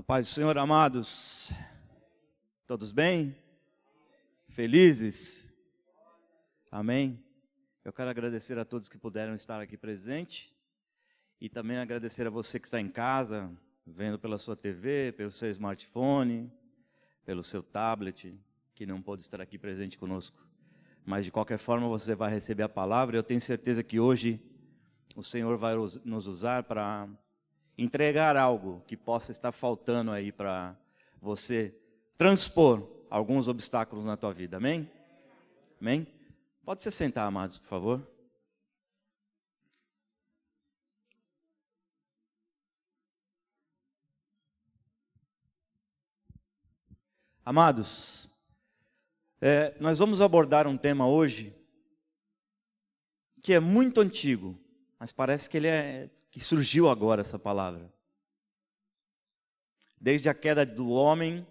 A paz do Senhor, amados. Todos bem? Felizes? Amém? Eu quero agradecer a todos que puderam estar aqui presente e também agradecer a você que está em casa, vendo pela sua TV, pelo seu smartphone, pelo seu tablet, que não pôde estar aqui presente conosco. Mas de qualquer forma você vai receber a palavra. Eu tenho certeza que hoje o Senhor vai nos usar para entregar algo que possa estar faltando aí para você transpor alguns obstáculos na tua vida. Amém? Amém? Pode se sentar, amados, por favor. Amados, é, nós vamos abordar um tema hoje que é muito antigo, mas parece que ele é que surgiu agora essa palavra. Desde a queda do homem,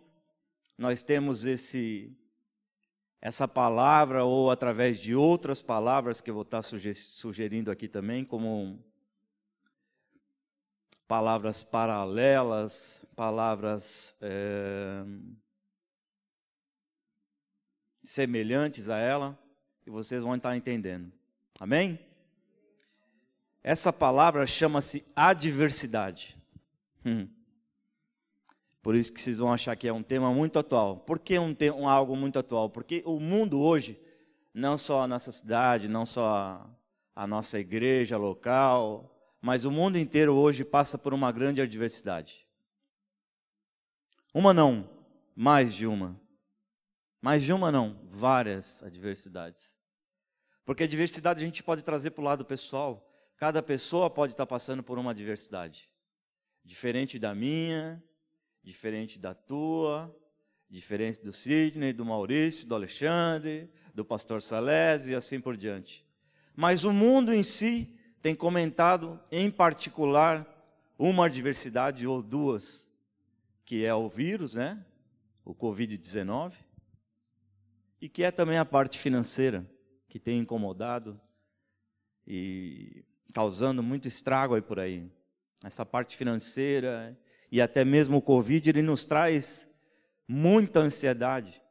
nós temos esse essa palavra ou através de outras palavras que eu vou estar sugerindo aqui também, como palavras paralelas, palavras é, semelhantes a ela, e vocês vão estar entendendo. Amém? Essa palavra chama-se adversidade. Hum. Por isso que vocês vão achar que é um tema muito atual. Por que um, um, algo muito atual? Porque o mundo hoje, não só a nossa cidade, não só a, a nossa igreja local, mas o mundo inteiro hoje passa por uma grande adversidade. Uma não, mais de uma. Mais de uma não, várias adversidades. Porque a diversidade a gente pode trazer para o lado pessoal. Cada pessoa pode estar passando por uma adversidade. Diferente da minha, diferente da tua, diferente do Sidney, do Maurício, do Alexandre, do pastor Salésio e assim por diante. Mas o mundo em si tem comentado, em particular, uma adversidade ou duas, que é o vírus, né? O Covid-19, e que é também a parte financeira, que tem incomodado e causando muito estrago aí por aí. Essa parte financeira e até mesmo o Covid, ele nos traz muita ansiedade.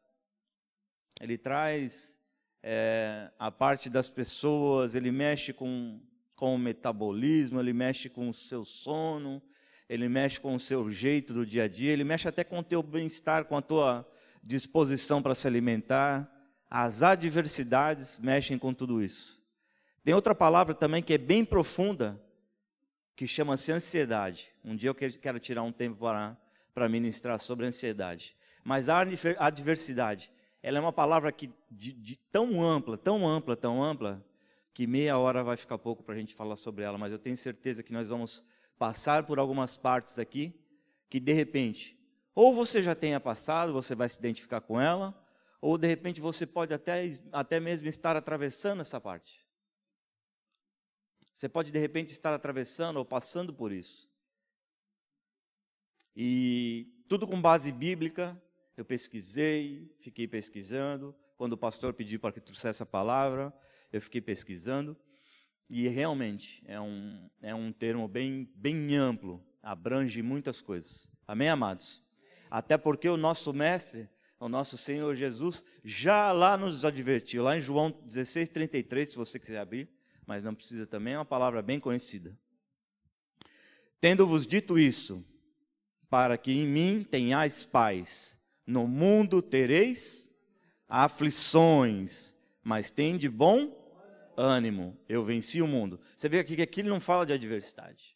Ele traz é, a parte das pessoas, ele mexe com, com o metabolismo, ele mexe com o seu sono, ele mexe com o seu jeito do dia a dia, ele mexe até com o teu bem-estar, com a tua disposição para se alimentar. As adversidades mexem com tudo isso. Tem outra palavra também que é bem profunda, que chama-se ansiedade. Um dia eu quero tirar um tempo para, para ministrar sobre ansiedade. Mas a adversidade, ela é uma palavra que de, de tão ampla, tão ampla, tão ampla, que meia hora vai ficar pouco para a gente falar sobre ela, mas eu tenho certeza que nós vamos passar por algumas partes aqui, que de repente, ou você já tenha passado, você vai se identificar com ela, ou de repente você pode até, até mesmo estar atravessando essa parte. Você pode de repente estar atravessando ou passando por isso. E tudo com base bíblica, eu pesquisei, fiquei pesquisando. Quando o pastor pediu para que trouxesse a palavra, eu fiquei pesquisando. E realmente é um, é um termo bem, bem amplo, abrange muitas coisas. Amém, amados? Até porque o nosso mestre, o nosso Senhor Jesus, já lá nos advertiu, lá em João 16, 33, se você quiser abrir mas não precisa também, é uma palavra bem conhecida. Tendo-vos dito isso, para que em mim tenhais paz, no mundo tereis aflições, mas tem de bom ânimo, eu venci o mundo. Você vê aqui que aqui ele não fala de adversidade,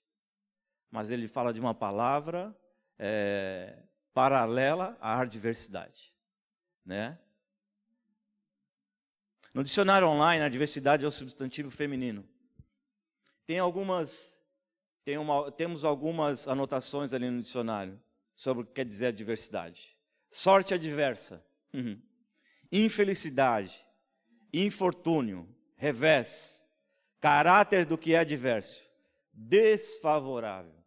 mas ele fala de uma palavra é, paralela à adversidade, né? No dicionário online, a diversidade é o substantivo feminino. Tem algumas, tem uma, temos algumas anotações ali no dicionário sobre o que quer dizer diversidade. Sorte adversa, uhum. infelicidade, infortúnio, revés, caráter do que é adverso, desfavorável.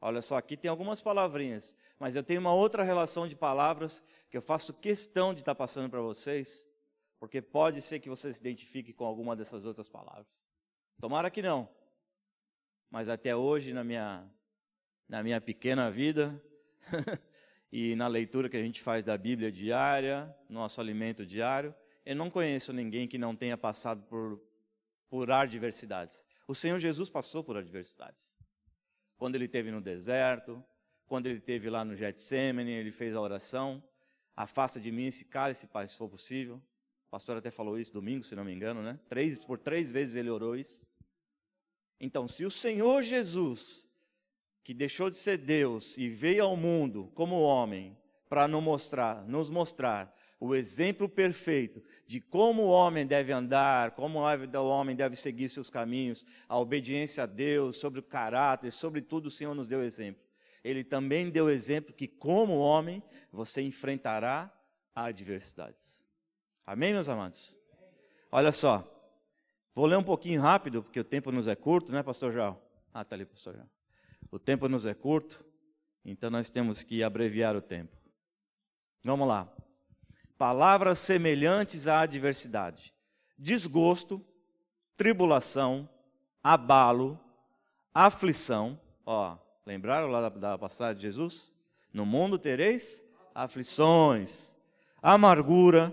Olha só, aqui tem algumas palavrinhas, mas eu tenho uma outra relação de palavras que eu faço questão de estar passando para vocês, porque pode ser que você se identifique com alguma dessas outras palavras. Tomara que não. Mas até hoje, na minha, na minha pequena vida e na leitura que a gente faz da Bíblia diária, nosso alimento diário, eu não conheço ninguém que não tenha passado por, por adversidades. O Senhor Jesus passou por adversidades. Quando ele esteve no deserto, quando ele esteve lá no Getsemane, ele fez a oração, afasta de mim esse cálice, Pai, se for possível. Pastor até falou isso domingo, se não me engano, né? Três, por três vezes ele orou isso. Então, se o Senhor Jesus, que deixou de ser Deus e veio ao mundo como homem, para nos mostrar, nos mostrar o exemplo perfeito de como o homem deve andar, como o homem deve seguir seus caminhos, a obediência a Deus, sobre o caráter, sobre tudo o Senhor nos deu exemplo. Ele também deu exemplo que, como homem, você enfrentará adversidades. Amém, meus amados? Olha só, vou ler um pouquinho rápido, porque o tempo nos é curto, né, Pastor João? Ah, está ali, Pastor João. O tempo nos é curto, então nós temos que abreviar o tempo. Vamos lá palavras semelhantes à adversidade: desgosto, tribulação, abalo, aflição. Ó, lembraram lá da, da passagem de Jesus? No mundo tereis aflições, amargura,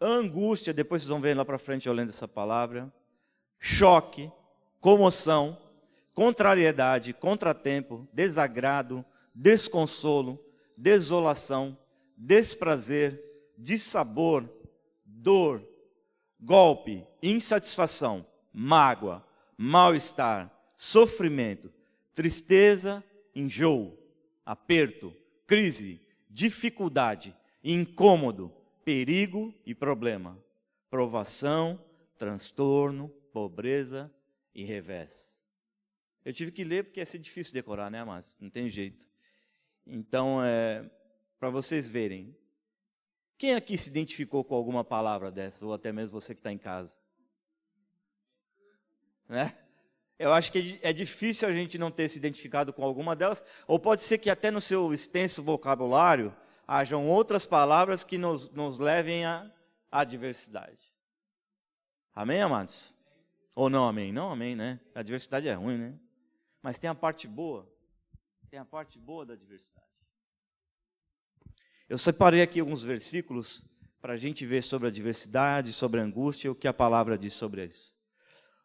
angústia. Depois vocês vão ver lá para frente eu lendo essa palavra. Choque, comoção, contrariedade, contratempo, desagrado, desconsolo, desolação, desprazer, dissabor, dor, golpe, insatisfação, mágoa, mal-estar, sofrimento, tristeza, enjoo, aperto, crise, dificuldade, incômodo, perigo e problema, provação, transtorno, pobreza e revés. Eu tive que ler porque ia ser difícil decorar, né, mas não tem jeito. Então, é, para vocês verem, quem aqui se identificou com alguma palavra dessa, ou até mesmo você que está em casa? Né? Eu acho que é difícil a gente não ter se identificado com alguma delas, ou pode ser que até no seu extenso vocabulário hajam outras palavras que nos, nos levem à adversidade. Amém, amados? Ou não amém? Não amém, né? A diversidade é ruim, né? Mas tem a parte boa. Tem a parte boa da diversidade. Eu separei aqui alguns versículos para a gente ver sobre a diversidade, sobre a angústia o que a palavra diz sobre isso.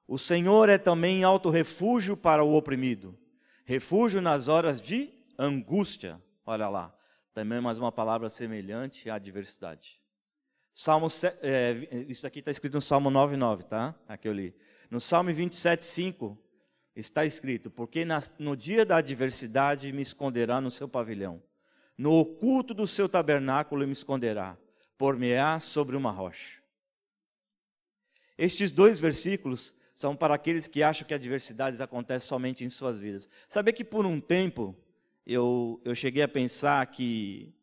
O Senhor é também alto refúgio para o oprimido, refúgio nas horas de angústia. Olha lá, também mais uma palavra semelhante à adversidade. Salmo, é, isso aqui está escrito no Salmo 9,9, tá? Aqui eu li. No Salmo 27,5 está escrito: Porque no dia da adversidade me esconderá no seu pavilhão no oculto do seu tabernáculo me esconderá, por-me-á sobre uma rocha. Estes dois versículos são para aqueles que acham que adversidades acontecem somente em suas vidas. Saber que por um tempo eu, eu cheguei a pensar que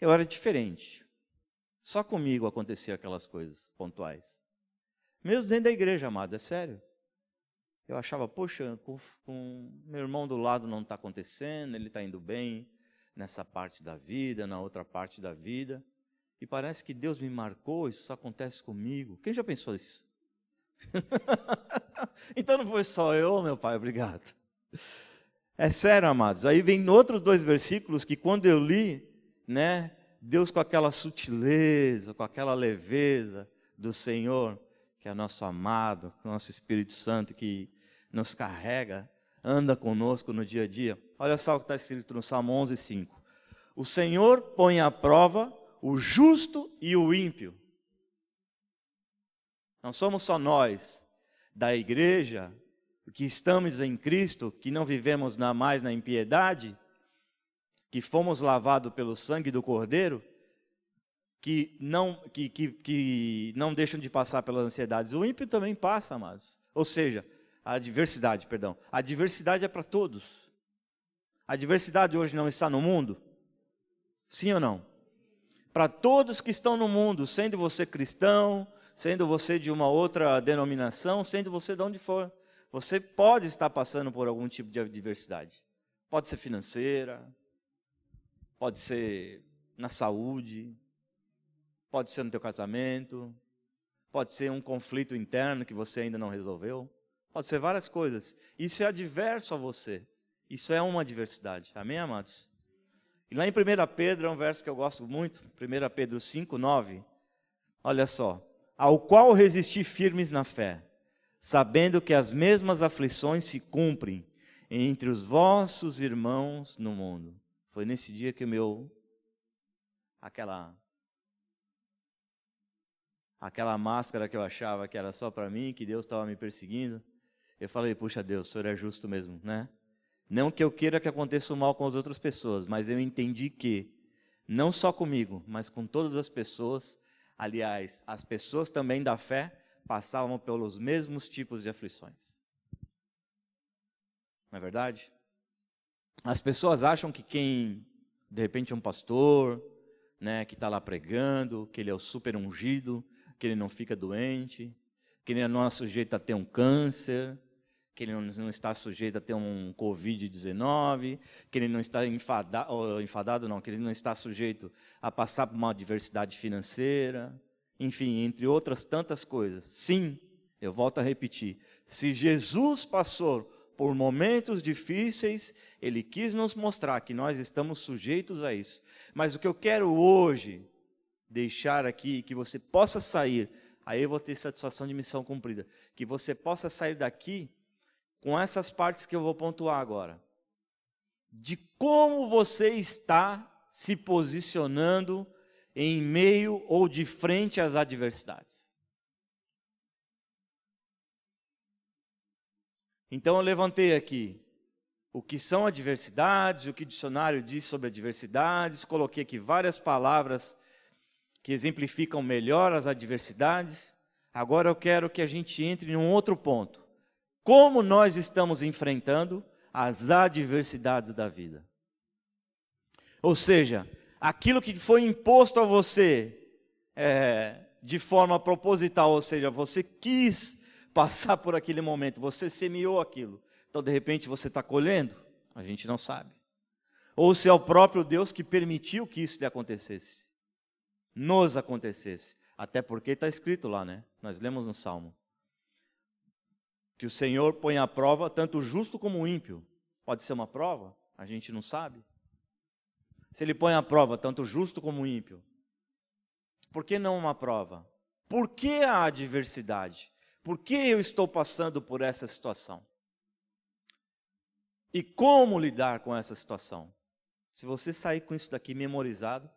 eu era diferente. Só comigo aconteciam aquelas coisas pontuais. Mesmo dentro da igreja, amado, é sério. Eu achava, poxa, com, com meu irmão do lado não está acontecendo, ele está indo bem nessa parte da vida, na outra parte da vida. E parece que Deus me marcou, isso só acontece comigo. Quem já pensou isso? então não foi só eu, meu pai, obrigado. É sério, amados. Aí vem outros dois versículos que quando eu li, né, Deus com aquela sutileza, com aquela leveza do Senhor, que é nosso amado, nosso Espírito Santo que nos carrega, anda conosco no dia a dia. Olha só o que está escrito no Salmo 11, 5. O Senhor põe à prova o justo e o ímpio. Não somos só nós, da igreja, que estamos em Cristo, que não vivemos na, mais na impiedade, que fomos lavados pelo sangue do Cordeiro, que não, que, que, que não deixam de passar pelas ansiedades. O ímpio também passa, amados. Ou seja, a diversidade, perdão. A diversidade é para todos. A diversidade hoje não está no mundo? Sim ou não? Para todos que estão no mundo, sendo você cristão, sendo você de uma outra denominação, sendo você de onde for, você pode estar passando por algum tipo de diversidade. Pode ser financeira, pode ser na saúde, pode ser no teu casamento, pode ser um conflito interno que você ainda não resolveu. Pode ser várias coisas. Isso é adverso a você. Isso é uma adversidade. Amém, amados? E lá em 1 Pedro, é um verso que eu gosto muito, 1 Pedro 5, 9. Olha só. Ao qual resisti firmes na fé, sabendo que as mesmas aflições se cumprem entre os vossos irmãos no mundo. Foi nesse dia que meu aquela aquela máscara que eu achava que era só para mim, que Deus estava me perseguindo. Eu falei, puxa Deus, o Senhor é justo mesmo, né? Não que eu queira que aconteça o mal com as outras pessoas, mas eu entendi que, não só comigo, mas com todas as pessoas, aliás, as pessoas também da fé, passavam pelos mesmos tipos de aflições. Não é verdade? As pessoas acham que quem, de repente, é um pastor, né, que está lá pregando, que ele é o super ungido, que ele não fica doente, que ele não é sujeito a ter um câncer, que ele não está sujeito a ter um Covid-19, que ele não está enfadado, enfadado, não, que ele não está sujeito a passar por uma adversidade financeira, enfim, entre outras tantas coisas. Sim, eu volto a repetir, se Jesus passou por momentos difíceis, ele quis nos mostrar que nós estamos sujeitos a isso. Mas o que eu quero hoje deixar aqui, que você possa sair, aí eu vou ter satisfação de missão cumprida, que você possa sair daqui com essas partes que eu vou pontuar agora. De como você está se posicionando em meio ou de frente às adversidades. Então eu levantei aqui o que são adversidades, o que o dicionário diz sobre adversidades, coloquei aqui várias palavras que exemplificam melhor as adversidades. Agora eu quero que a gente entre em um outro ponto. Como nós estamos enfrentando as adversidades da vida? Ou seja, aquilo que foi imposto a você é, de forma proposital, ou seja, você quis passar por aquele momento, você semeou aquilo, então de repente você está colhendo? A gente não sabe. Ou se é o próprio Deus que permitiu que isso lhe acontecesse, nos acontecesse, até porque está escrito lá, né? Nós lemos no Salmo que o Senhor põe à prova tanto o justo como o ímpio. Pode ser uma prova? A gente não sabe. Se ele põe à prova tanto o justo como o ímpio, por que não uma prova? Por que a adversidade? Por que eu estou passando por essa situação? E como lidar com essa situação? Se você sair com isso daqui memorizado,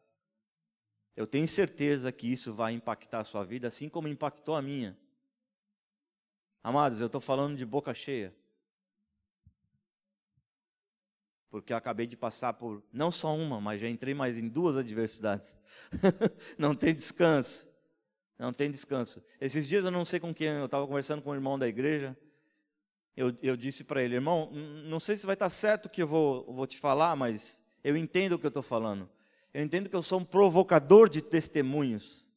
eu tenho certeza que isso vai impactar a sua vida, assim como impactou a minha. Amados, eu estou falando de boca cheia. Porque eu acabei de passar por não só uma, mas já entrei mais em duas adversidades. não tem descanso. Não tem descanso. Esses dias eu não sei com quem, eu estava conversando com um irmão da igreja. Eu, eu disse para ele, irmão, não sei se vai estar tá certo o que eu vou, vou te falar, mas eu entendo o que eu estou falando. Eu entendo que eu sou um provocador de testemunhos.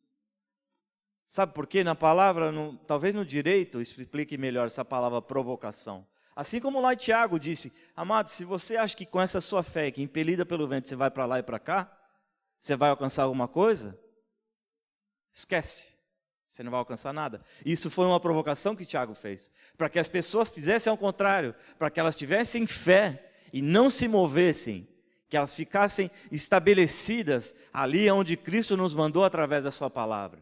Sabe por quê? Na palavra, no, talvez no direito, explique melhor essa palavra provocação. Assim como lá Tiago disse, amado, se você acha que com essa sua fé, que impelida pelo vento, você vai para lá e para cá, você vai alcançar alguma coisa, esquece. Você não vai alcançar nada. Isso foi uma provocação que Tiago fez. Para que as pessoas fizessem ao contrário. Para que elas tivessem fé e não se movessem. Que elas ficassem estabelecidas ali onde Cristo nos mandou através da Sua palavra.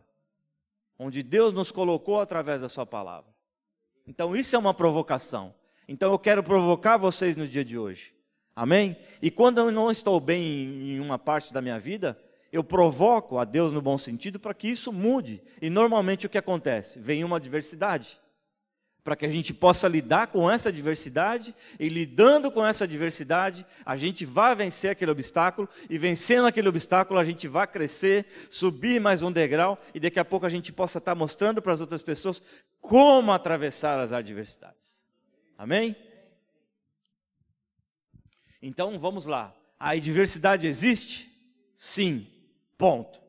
Onde Deus nos colocou através da Sua palavra. Então isso é uma provocação. Então eu quero provocar vocês no dia de hoje. Amém? E quando eu não estou bem em uma parte da minha vida, eu provoco a Deus no bom sentido para que isso mude. E normalmente o que acontece? Vem uma adversidade. Para que a gente possa lidar com essa adversidade, e lidando com essa adversidade, a gente vai vencer aquele obstáculo, e vencendo aquele obstáculo, a gente vai crescer, subir mais um degrau, e daqui a pouco a gente possa estar mostrando para as outras pessoas como atravessar as adversidades. Amém? Então vamos lá. A adversidade existe? Sim. Ponto.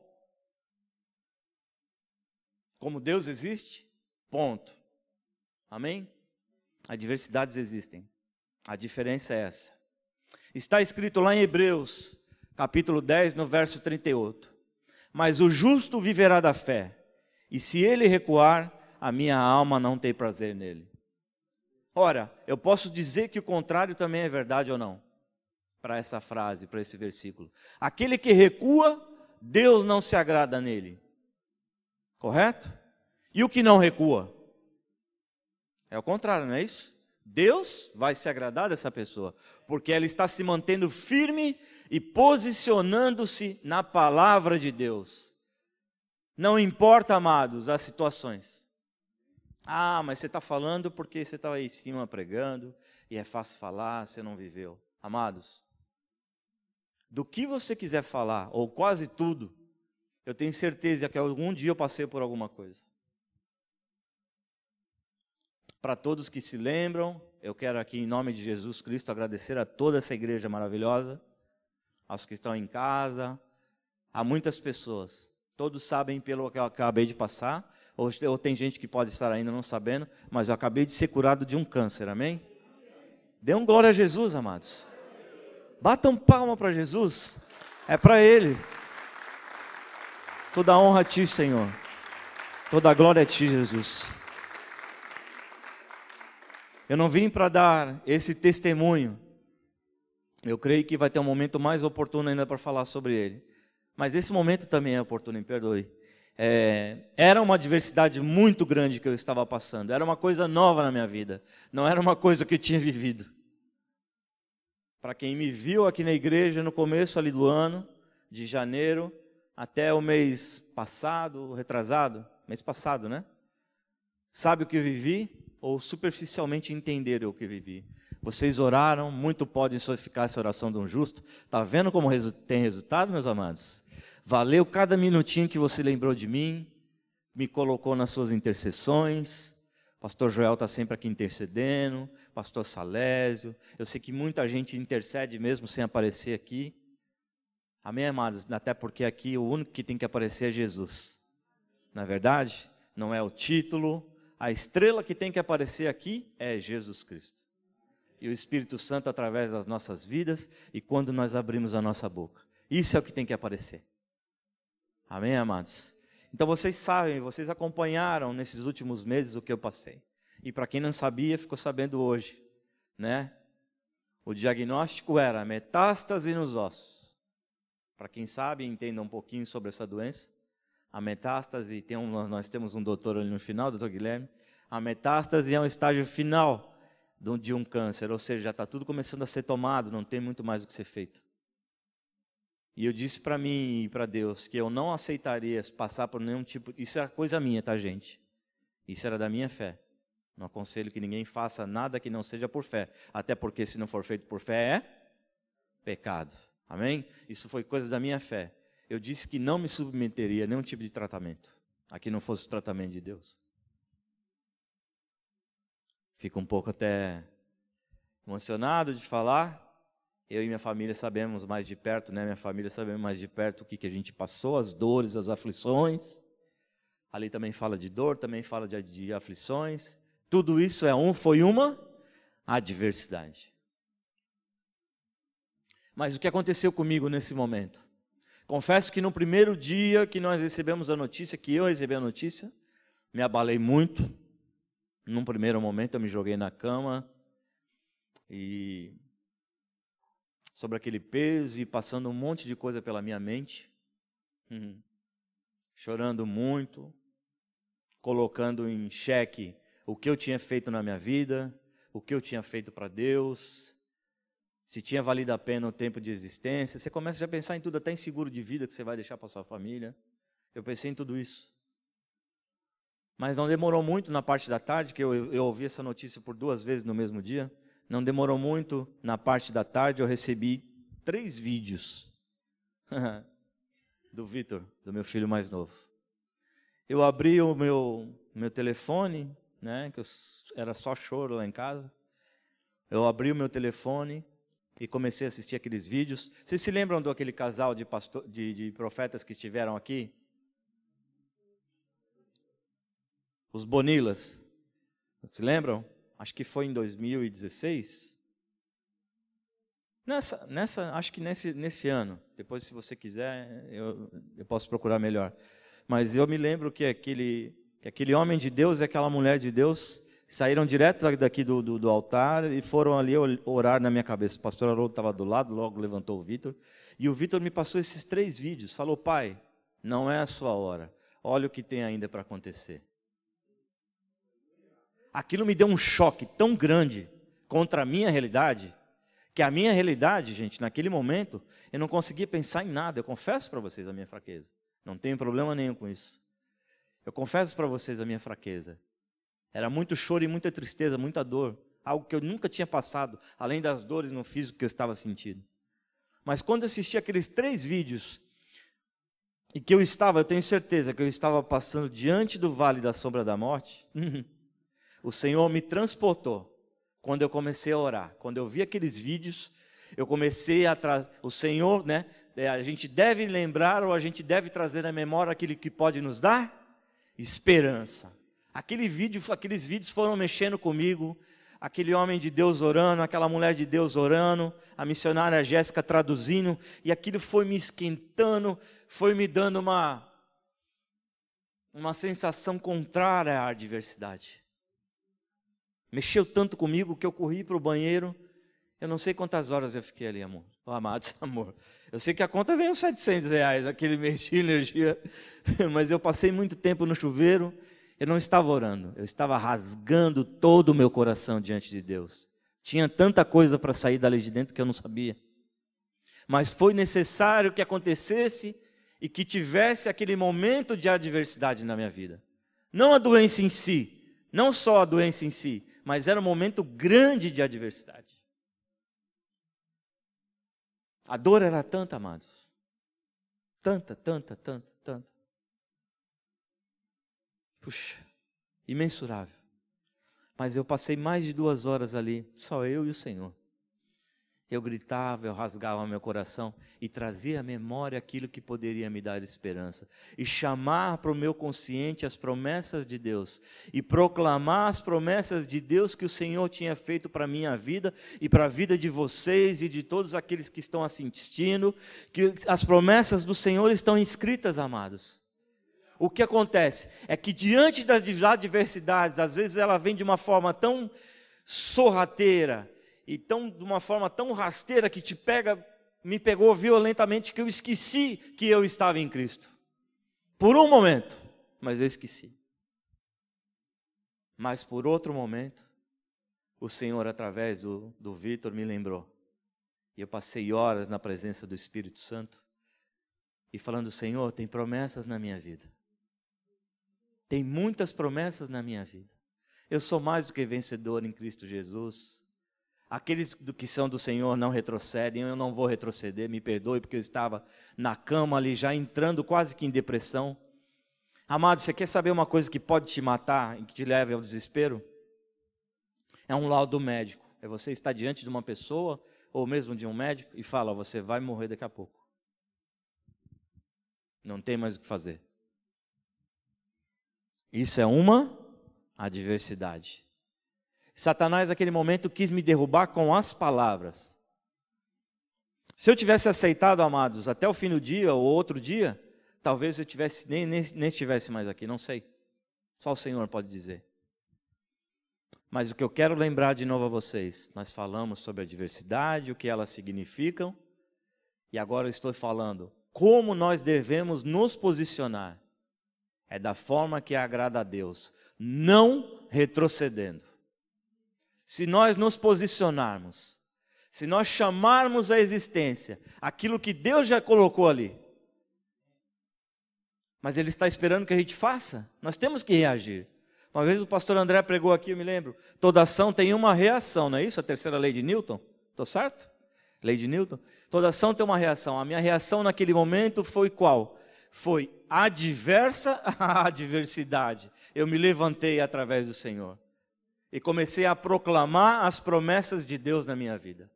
Como Deus existe? Ponto. Amém? Adversidades existem. A diferença é essa. Está escrito lá em Hebreus, capítulo 10, no verso 38. Mas o justo viverá da fé, e se ele recuar, a minha alma não tem prazer nele. Ora, eu posso dizer que o contrário também é verdade ou não? Para essa frase, para esse versículo. Aquele que recua, Deus não se agrada nele. Correto? E o que não recua? É o contrário, não é isso? Deus vai se agradar dessa pessoa, porque ela está se mantendo firme e posicionando-se na palavra de Deus. Não importa, amados, as situações. Ah, mas você está falando porque você estava aí em cima pregando e é fácil falar, você não viveu. Amados, do que você quiser falar, ou quase tudo, eu tenho certeza que algum dia eu passei por alguma coisa. Para todos que se lembram, eu quero aqui, em nome de Jesus Cristo, agradecer a toda essa igreja maravilhosa, aos que estão em casa, a muitas pessoas. Todos sabem pelo que eu acabei de passar, ou, ou tem gente que pode estar ainda não sabendo, mas eu acabei de ser curado de um câncer, amém? Dê um glória a Jesus, amados. Batam palma para Jesus, é para Ele. Toda honra a Ti, Senhor. Toda glória a Ti, Jesus. Eu não vim para dar esse testemunho. Eu creio que vai ter um momento mais oportuno ainda para falar sobre ele. Mas esse momento também é oportuno, me perdoe. É, era uma diversidade muito grande que eu estava passando. Era uma coisa nova na minha vida. Não era uma coisa que eu tinha vivido. Para quem me viu aqui na igreja no começo ali do ano, de janeiro até o mês passado, retrasado, mês passado, né? Sabe o que eu vivi? ou superficialmente entenderam o que vivi. Vocês oraram, muito podem solidificar essa oração de um justo. Está vendo como tem resultado, meus amados? Valeu cada minutinho que você lembrou de mim, me colocou nas suas intercessões. Pastor Joel está sempre aqui intercedendo, Pastor Salésio. Eu sei que muita gente intercede mesmo sem aparecer aqui. Amém, amados? Até porque aqui o único que tem que aparecer é Jesus. Na é verdade, não é o título, a estrela que tem que aparecer aqui é Jesus Cristo. E o Espírito Santo através das nossas vidas e quando nós abrimos a nossa boca. Isso é o que tem que aparecer. Amém, amados? Então vocês sabem, vocês acompanharam nesses últimos meses o que eu passei. E para quem não sabia, ficou sabendo hoje, né? O diagnóstico era metástase nos ossos. Para quem sabe, entenda um pouquinho sobre essa doença a metástase, tem um, nós temos um doutor ali no final, doutor Guilherme, a metástase é um estágio final de um câncer, ou seja, já está tudo começando a ser tomado, não tem muito mais o que ser feito. E eu disse para mim e para Deus que eu não aceitaria passar por nenhum tipo. Isso era coisa minha, tá, gente? Isso era da minha fé. Não aconselho que ninguém faça nada que não seja por fé. Até porque, se não for feito por fé, é pecado. Amém? Isso foi coisa da minha fé eu disse que não me submeteria a nenhum tipo de tratamento, aqui não fosse o tratamento de Deus. Fico um pouco até emocionado de falar. Eu e minha família sabemos mais de perto, né? Minha família sabemos mais de perto o que, que a gente passou, as dores, as aflições. Ali também fala de dor, também fala de, de aflições. Tudo isso é um, foi uma adversidade. Mas o que aconteceu comigo nesse momento? Confesso que no primeiro dia que nós recebemos a notícia, que eu recebi a notícia, me abalei muito. Num primeiro momento eu me joguei na cama e sobre aquele peso e passando um monte de coisa pela minha mente, uhum. chorando muito, colocando em xeque o que eu tinha feito na minha vida, o que eu tinha feito para Deus, se tinha valido a pena o tempo de existência. Você começa a pensar em tudo, até em seguro de vida que você vai deixar para sua família. Eu pensei em tudo isso. Mas não demorou muito na parte da tarde, que eu, eu ouvi essa notícia por duas vezes no mesmo dia. Não demorou muito na parte da tarde, eu recebi três vídeos do Vitor, do meu filho mais novo. Eu abri o meu, meu telefone, né, que eu, era só choro lá em casa. Eu abri o meu telefone, e comecei a assistir aqueles vídeos. Vocês se lembram do aquele casal de, pastor, de, de profetas que estiveram aqui? Os Bonilas. Se lembram? Acho que foi em 2016. Nessa, nessa, acho que nesse, nesse ano. Depois, se você quiser, eu, eu posso procurar melhor. Mas eu me lembro que aquele, que aquele homem de Deus e aquela mulher de Deus saíram direto daqui do, do, do, altar e foram ali orar na minha cabeça. O pastor Haroldo estava do lado, logo levantou o Vitor. E o Vitor me passou esses três vídeos. Falou, pai, não é a sua hora. Olha o que tem ainda para acontecer. Aquilo me deu um choque tão grande contra a minha realidade, que a minha realidade, gente, naquele momento, eu não conseguia pensar em nada. Eu confesso para vocês a minha fraqueza. Não tenho problema nenhum com isso. Eu confesso para vocês a minha fraqueza. Era muito choro e muita tristeza, muita dor. Algo que eu nunca tinha passado, além das dores no físico que eu estava sentindo. Mas quando eu assisti aqueles três vídeos, e que eu estava, eu tenho certeza que eu estava passando diante do vale da sombra da morte, o Senhor me transportou quando eu comecei a orar. Quando eu vi aqueles vídeos, eu comecei a trazer. O Senhor, né? É, a gente deve lembrar ou a gente deve trazer à memória aquilo que pode nos dar esperança. Aquele vídeo, aqueles vídeos foram mexendo comigo, aquele homem de Deus orando, aquela mulher de Deus orando, a missionária Jéssica traduzindo, e aquilo foi me esquentando, foi me dando uma uma sensação contrária à adversidade. Mexeu tanto comigo que eu corri para o banheiro. Eu não sei quantas horas eu fiquei ali, amor. Oh, amados, amor. Eu sei que a conta veio uns 700 reais, aquele mês de energia. Mas eu passei muito tempo no chuveiro eu não estava orando, eu estava rasgando todo o meu coração diante de Deus. Tinha tanta coisa para sair dali de dentro que eu não sabia. Mas foi necessário que acontecesse e que tivesse aquele momento de adversidade na minha vida. Não a doença em si, não só a doença em si, mas era um momento grande de adversidade. A dor era tanta, amados. Tanta, tanta, tanta, tanta. Puxa, imensurável. Mas eu passei mais de duas horas ali, só eu e o Senhor. Eu gritava, eu rasgava meu coração e trazia à memória aquilo que poderia me dar esperança. E chamar para o meu consciente as promessas de Deus. E proclamar as promessas de Deus que o Senhor tinha feito para a minha vida e para a vida de vocês e de todos aqueles que estão assistindo. Que as promessas do Senhor estão escritas, amados o que acontece é que diante das adversidades, às vezes ela vem de uma forma tão sorrateira e tão, de uma forma tão rasteira que te pega, me pegou violentamente que eu esqueci que eu estava em Cristo. Por um momento, mas eu esqueci. Mas por outro momento, o Senhor, através do, do Vitor, me lembrou. E eu passei horas na presença do Espírito Santo e falando: Senhor, tem promessas na minha vida. Tem muitas promessas na minha vida. Eu sou mais do que vencedor em Cristo Jesus. Aqueles que são do Senhor não retrocedem, eu não vou retroceder, me perdoe, porque eu estava na cama ali, já entrando quase que em depressão. Amado, você quer saber uma coisa que pode te matar e que te leve ao desespero? É um laudo médico. É você estar diante de uma pessoa, ou mesmo de um médico, e fala: você vai morrer daqui a pouco. Não tem mais o que fazer. Isso é uma adversidade. Satanás, naquele momento, quis me derrubar com as palavras. Se eu tivesse aceitado, amados, até o fim do dia ou outro dia, talvez eu tivesse, nem, nem, nem estivesse mais aqui, não sei. Só o Senhor pode dizer. Mas o que eu quero lembrar de novo a vocês, nós falamos sobre a diversidade, o que elas significam, e agora eu estou falando como nós devemos nos posicionar é da forma que agrada a Deus, não retrocedendo. Se nós nos posicionarmos, se nós chamarmos à existência aquilo que Deus já colocou ali, mas Ele está esperando que a gente faça, nós temos que reagir. Uma vez o pastor André pregou aqui, eu me lembro, toda ação tem uma reação, não é isso? A terceira lei de Newton? Estou certo? Lei de Newton? Toda ação tem uma reação. A minha reação naquele momento foi qual? Foi adversa à adversidade. Eu me levantei através do Senhor e comecei a proclamar as promessas de Deus na minha vida.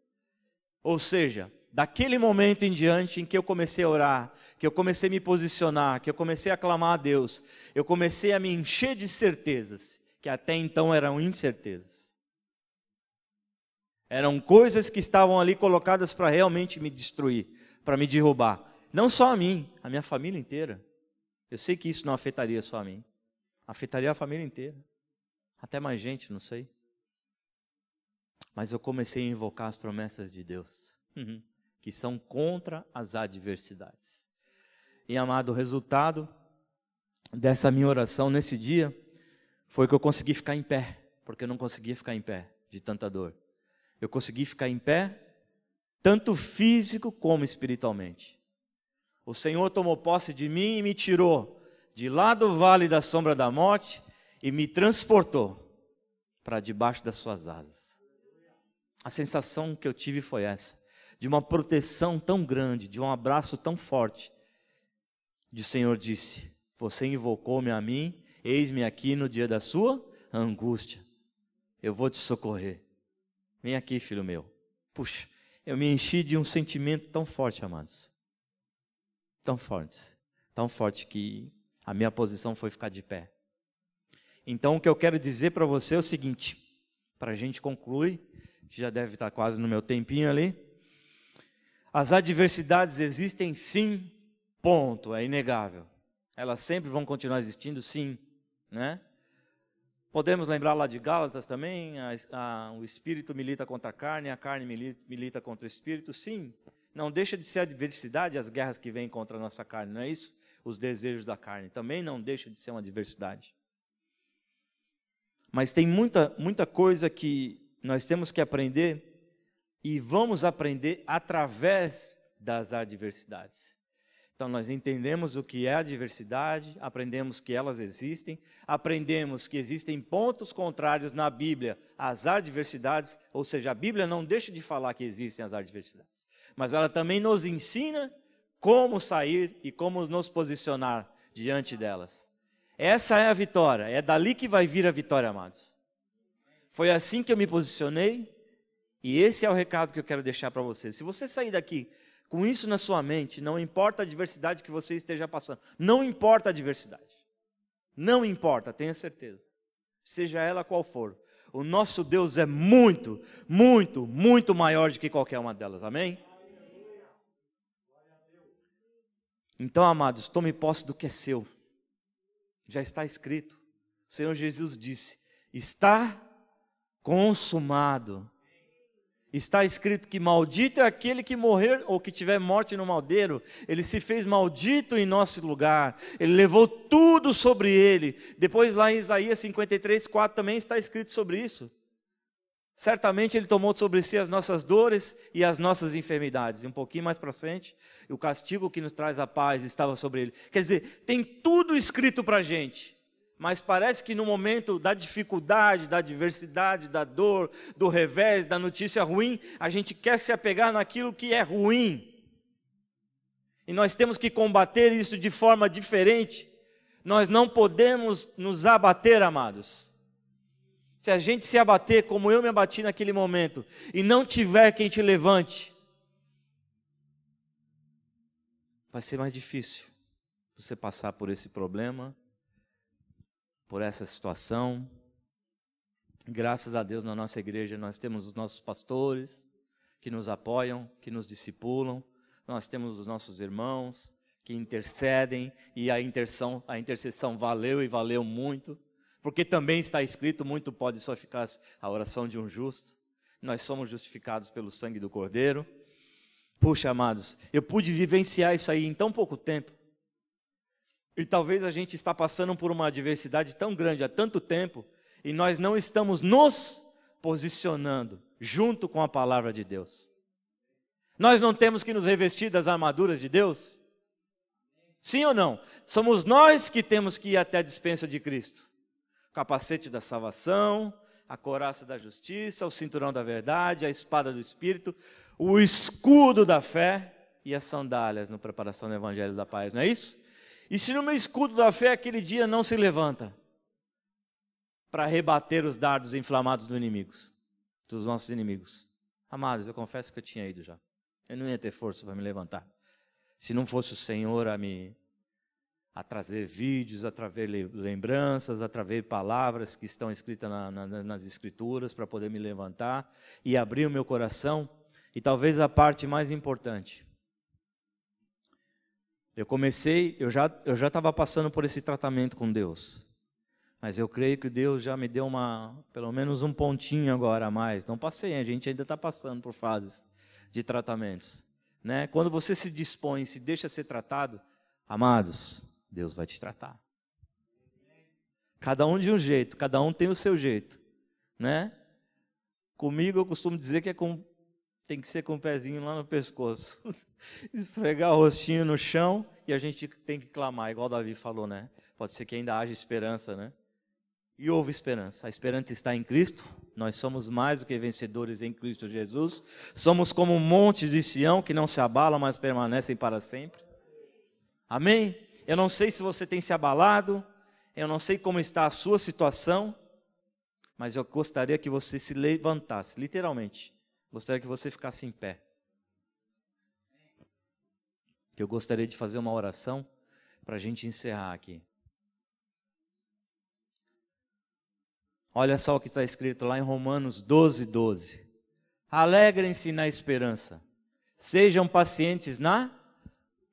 Ou seja, daquele momento em diante em que eu comecei a orar, que eu comecei a me posicionar, que eu comecei a clamar a Deus, eu comecei a me encher de certezas, que até então eram incertezas. Eram coisas que estavam ali colocadas para realmente me destruir, para me derrubar. Não só a mim, a minha família inteira. Eu sei que isso não afetaria só a mim, afetaria a família inteira. Até mais gente, não sei. Mas eu comecei a invocar as promessas de Deus, uhum. que são contra as adversidades. E amado, o resultado dessa minha oração nesse dia foi que eu consegui ficar em pé, porque eu não conseguia ficar em pé de tanta dor. Eu consegui ficar em pé, tanto físico como espiritualmente. O Senhor tomou posse de mim e me tirou de lá do vale da sombra da morte e me transportou para debaixo das suas asas. A sensação que eu tive foi essa, de uma proteção tão grande, de um abraço tão forte. O Senhor disse: Você invocou-me a mim, eis-me aqui no dia da sua angústia. Eu vou te socorrer. Vem aqui, filho meu. Puxa, eu me enchi de um sentimento tão forte, amados. Tão forte. Tão forte que a minha posição foi ficar de pé. Então, o que eu quero dizer para você é o seguinte: para a gente concluir, já deve estar quase no meu tempinho ali. As adversidades existem sim, ponto, é inegável. Elas sempre vão continuar existindo, sim, né? Podemos lembrar lá de Gálatas também, a, a, o espírito milita contra a carne, a carne milita, milita contra o espírito, sim. Não deixa de ser adversidade as guerras que vêm contra a nossa carne, não é isso? Os desejos da carne também não deixa de ser uma adversidade. Mas tem muita, muita coisa que nós temos que aprender e vamos aprender através das adversidades. Então, nós entendemos o que é a diversidade, aprendemos que elas existem, aprendemos que existem pontos contrários na Bíblia às adversidades, ou seja, a Bíblia não deixa de falar que existem as adversidades, mas ela também nos ensina como sair e como nos posicionar diante delas. Essa é a vitória, é dali que vai vir a vitória, amados. Foi assim que eu me posicionei, e esse é o recado que eu quero deixar para você. Se você sair daqui com isso na sua mente, não importa a adversidade que você esteja passando, não importa a adversidade, não importa, tenha certeza, seja ela qual for, o nosso Deus é muito, muito, muito maior do que qualquer uma delas, amém? Então, amados, tome posse do que é seu, já está escrito, o Senhor Jesus disse: está consumado. Está escrito que maldito é aquele que morrer ou que tiver morte no maldeiro. Ele se fez maldito em nosso lugar. Ele levou tudo sobre ele. Depois lá em Isaías 53, 4 também está escrito sobre isso. Certamente ele tomou sobre si as nossas dores e as nossas enfermidades. E um pouquinho mais para frente, o castigo que nos traz a paz estava sobre ele. Quer dizer, tem tudo escrito para a gente mas parece que no momento da dificuldade, da adversidade, da dor, do revés, da notícia ruim, a gente quer se apegar naquilo que é ruim. E nós temos que combater isso de forma diferente. Nós não podemos nos abater, amados. Se a gente se abater como eu me abati naquele momento e não tiver quem te levante, vai ser mais difícil você passar por esse problema por essa situação. Graças a Deus na nossa igreja nós temos os nossos pastores que nos apoiam, que nos discipulam. Nós temos os nossos irmãos que intercedem e a intercessão, a intercessão valeu e valeu muito, porque também está escrito muito pode só ficar a oração de um justo. Nós somos justificados pelo sangue do Cordeiro. Puxa, amados, eu pude vivenciar isso aí em tão pouco tempo. E talvez a gente está passando por uma adversidade tão grande há tanto tempo e nós não estamos nos posicionando junto com a palavra de Deus. Nós não temos que nos revestir das armaduras de Deus? Sim ou não? Somos nós que temos que ir até a dispensa de Cristo. O capacete da salvação, a coraça da justiça, o cinturão da verdade, a espada do Espírito, o escudo da fé e as sandálias na preparação do Evangelho da Paz, não é isso? E se no meu escudo da fé aquele dia não se levanta para rebater os dardos inflamados do inimigos, dos nossos inimigos. Amados, eu confesso que eu tinha ido já. Eu não ia ter força para me levantar. Se não fosse o Senhor a me a trazer vídeos, a trazer lembranças, a trazer palavras que estão escritas na, na, nas escrituras para poder me levantar e abrir o meu coração. E talvez a parte mais importante, eu comecei, eu já eu já estava passando por esse tratamento com Deus. Mas eu creio que Deus já me deu uma, pelo menos um pontinho agora a mais. Não passei, a gente ainda está passando por fases de tratamentos. Né? Quando você se dispõe, se deixa ser tratado, amados, Deus vai te tratar. Cada um de um jeito, cada um tem o seu jeito, né? Comigo eu costumo dizer que é com, tem que ser com o pezinho lá no pescoço, esfregar o rostinho no chão e a gente tem que clamar, igual Davi falou, né? Pode ser que ainda haja esperança, né? E houve esperança. A esperança está em Cristo. Nós somos mais do que vencedores em Cristo Jesus. Somos como montes de Sião que não se abalam, mas permanecem para sempre. Amém? Eu não sei se você tem se abalado, eu não sei como está a sua situação, mas eu gostaria que você se levantasse, literalmente. Gostaria que você ficasse em pé. Que eu gostaria de fazer uma oração para a gente encerrar aqui. Olha só o que está escrito lá em Romanos 12, 12. Alegrem-se na esperança, sejam pacientes na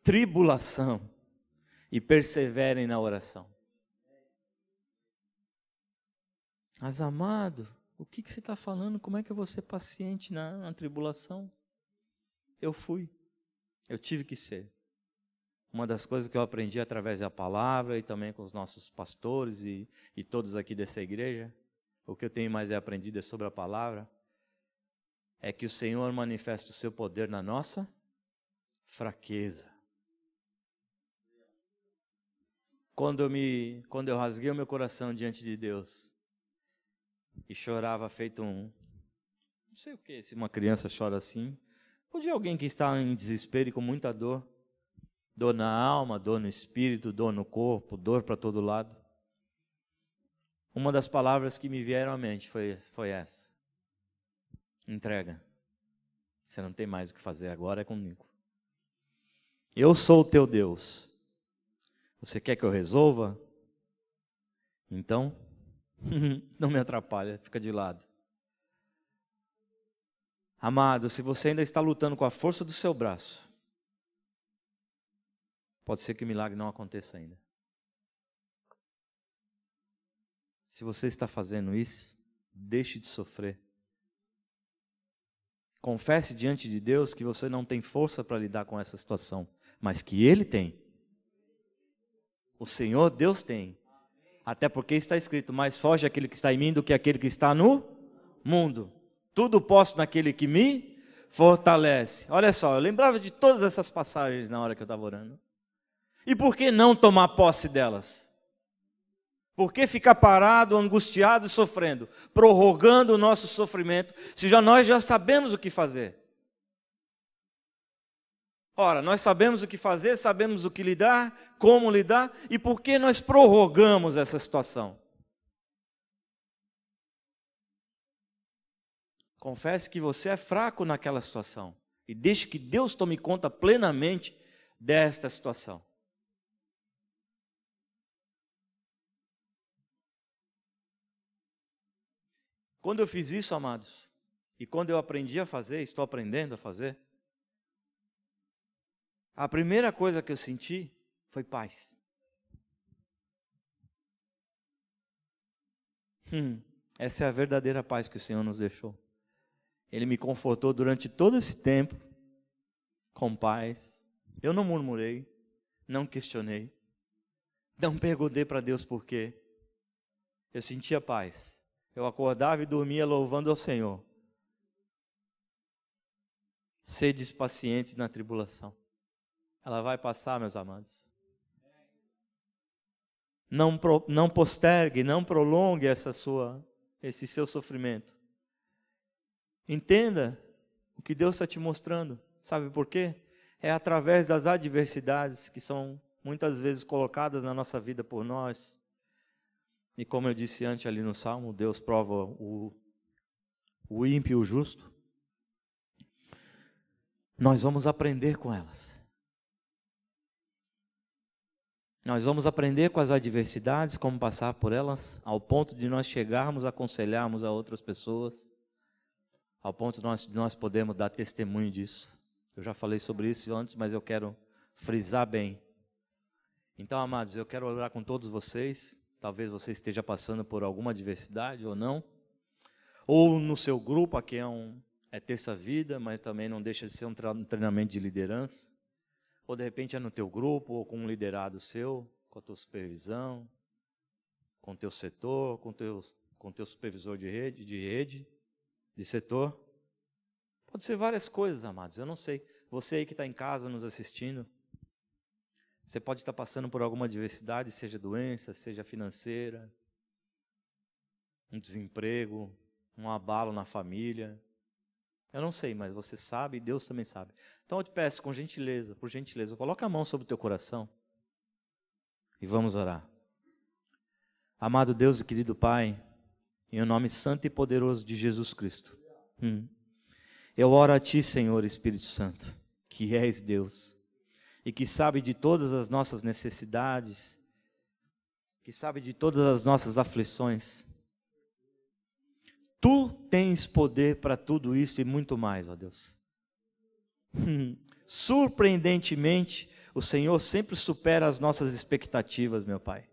tribulação e perseverem na oração. Mas amado, o que, que você está falando? Como é que eu vou ser paciente na, na tribulação? Eu fui, eu tive que ser. Uma das coisas que eu aprendi através da palavra e também com os nossos pastores e, e todos aqui dessa igreja o que eu tenho mais é aprendido é sobre a palavra, é que o Senhor manifesta o seu poder na nossa fraqueza. Quando eu me, quando eu rasguei o meu coração diante de Deus e chorava feito um, não sei o que, se uma criança chora assim, ou de alguém que está em desespero e com muita dor, dor na alma, dor no espírito, dor no corpo, dor para todo lado. Uma das palavras que me vieram à mente foi, foi essa: entrega. Você não tem mais o que fazer, agora é comigo. Eu sou o teu Deus. Você quer que eu resolva? Então, não me atrapalha, fica de lado. Amado, se você ainda está lutando com a força do seu braço, pode ser que o milagre não aconteça ainda. Se você está fazendo isso, deixe de sofrer. Confesse diante de Deus que você não tem força para lidar com essa situação, mas que Ele tem. O Senhor Deus tem. Até porque está escrito: mais foge aquele que está em mim do que aquele que está no mundo. Tudo posso naquele que me fortalece. Olha só, eu lembrava de todas essas passagens na hora que eu estava orando. E por que não tomar posse delas? Por que ficar parado, angustiado e sofrendo, prorrogando o nosso sofrimento, se já nós já sabemos o que fazer? Ora, nós sabemos o que fazer, sabemos o que lidar, como lidar, e por que nós prorrogamos essa situação? Confesse que você é fraco naquela situação e deixe que Deus tome conta plenamente desta situação. Quando eu fiz isso, amados, e quando eu aprendi a fazer, estou aprendendo a fazer, a primeira coisa que eu senti foi paz. Hum, essa é a verdadeira paz que o Senhor nos deixou. Ele me confortou durante todo esse tempo com paz. Eu não murmurei, não questionei, não perguntei para Deus por quê. Eu sentia paz. Eu acordava e dormia louvando ao Senhor. Sedes pacientes na tribulação. Ela vai passar, meus amados. Não, pro, não postergue, não prolongue essa sua, esse seu sofrimento. Entenda o que Deus está te mostrando. Sabe por quê? É através das adversidades que são muitas vezes colocadas na nossa vida por nós, e como eu disse antes ali no Salmo, Deus prova o, o ímpio e o justo. Nós vamos aprender com elas. Nós vamos aprender com as adversidades, como passar por elas, ao ponto de nós chegarmos a aconselharmos a outras pessoas, ao ponto de nós, de nós podermos dar testemunho disso. Eu já falei sobre isso antes, mas eu quero frisar bem. Então, amados, eu quero orar com todos vocês talvez você esteja passando por alguma adversidade ou não. Ou no seu grupo, aqui é, um, é terça-vida, mas também não deixa de ser um treinamento de liderança. Ou de repente é no teu grupo, ou com um liderado seu, com a tua supervisão, com o teu setor, com o teu, com teu supervisor de rede, de rede, de setor. Pode ser várias coisas, amados, eu não sei. Você aí que está em casa nos assistindo, você pode estar passando por alguma adversidade, seja doença, seja financeira, um desemprego, um abalo na família. Eu não sei, mas você sabe e Deus também sabe. Então eu te peço, com gentileza, por gentileza, coloque a mão sobre o teu coração e vamos orar. Amado Deus e querido Pai, em nome santo e poderoso de Jesus Cristo, hum, eu oro a Ti, Senhor Espírito Santo, que és Deus e que sabe de todas as nossas necessidades, que sabe de todas as nossas aflições. Tu tens poder para tudo isso e muito mais, ó Deus. Surpreendentemente, o Senhor sempre supera as nossas expectativas, meu Pai.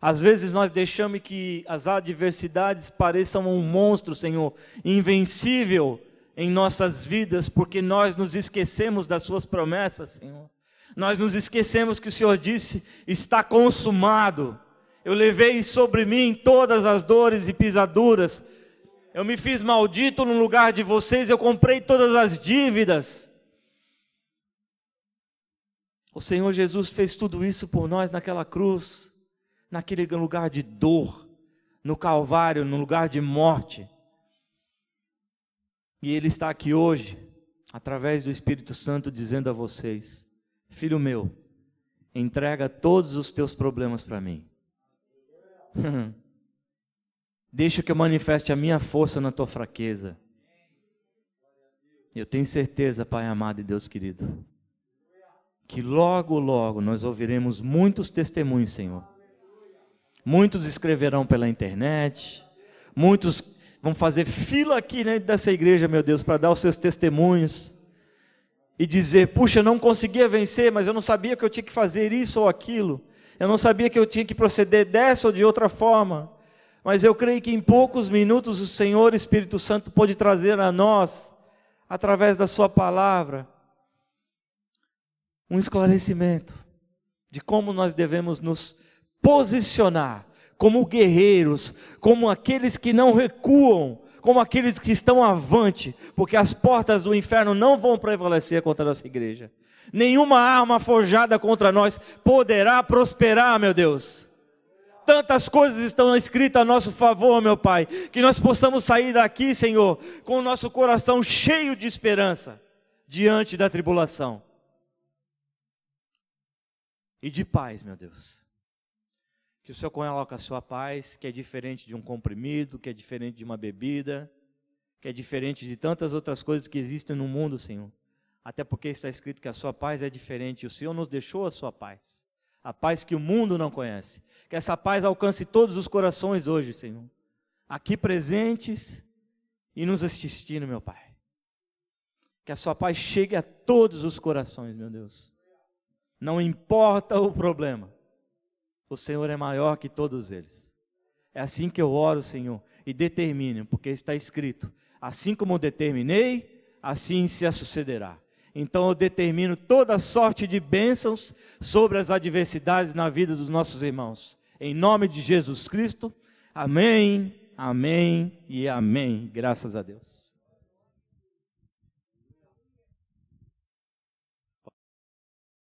Às vezes nós deixamos que as adversidades pareçam um monstro, Senhor, invencível, em nossas vidas, porque nós nos esquecemos das Suas promessas, Senhor. Nós nos esquecemos que o Senhor disse: está consumado. Eu levei sobre mim todas as dores e pisaduras. Eu me fiz maldito no lugar de vocês, eu comprei todas as dívidas. O Senhor Jesus fez tudo isso por nós naquela cruz, naquele lugar de dor, no Calvário, no lugar de morte. E Ele está aqui hoje, através do Espírito Santo, dizendo a vocês: Filho meu, entrega todos os teus problemas para mim. Deixa que eu manifeste a minha força na tua fraqueza. Eu tenho certeza, Pai amado e Deus querido, que logo, logo nós ouviremos muitos testemunhos, Senhor. Muitos escreverão pela internet, muitos vão fazer fila aqui dentro dessa igreja, meu Deus, para dar os seus testemunhos e dizer: puxa, não conseguia vencer, mas eu não sabia que eu tinha que fazer isso ou aquilo, eu não sabia que eu tinha que proceder dessa ou de outra forma. Mas eu creio que em poucos minutos o Senhor Espírito Santo pode trazer a nós, através da Sua palavra, um esclarecimento de como nós devemos nos posicionar como guerreiros, como aqueles que não recuam, como aqueles que estão avante, porque as portas do inferno não vão prevalecer contra a nossa igreja. Nenhuma arma forjada contra nós poderá prosperar, meu Deus. Tantas coisas estão escritas a nosso favor, meu Pai, que nós possamos sair daqui, Senhor, com o nosso coração cheio de esperança diante da tribulação e de paz, meu Deus que o Senhor coloca a sua paz, que é diferente de um comprimido, que é diferente de uma bebida, que é diferente de tantas outras coisas que existem no mundo, Senhor. Até porque está escrito que a sua paz é diferente. O Senhor nos deixou a sua paz. A paz que o mundo não conhece. Que essa paz alcance todos os corações hoje, Senhor. Aqui presentes e nos assistindo, meu Pai. Que a sua paz chegue a todos os corações, meu Deus. Não importa o problema o Senhor é maior que todos eles. É assim que eu oro, Senhor, e determino, porque está escrito: assim como determinei, assim se sucederá. Então eu determino toda sorte de bênçãos sobre as adversidades na vida dos nossos irmãos. Em nome de Jesus Cristo. Amém, amém e amém. Graças a Deus.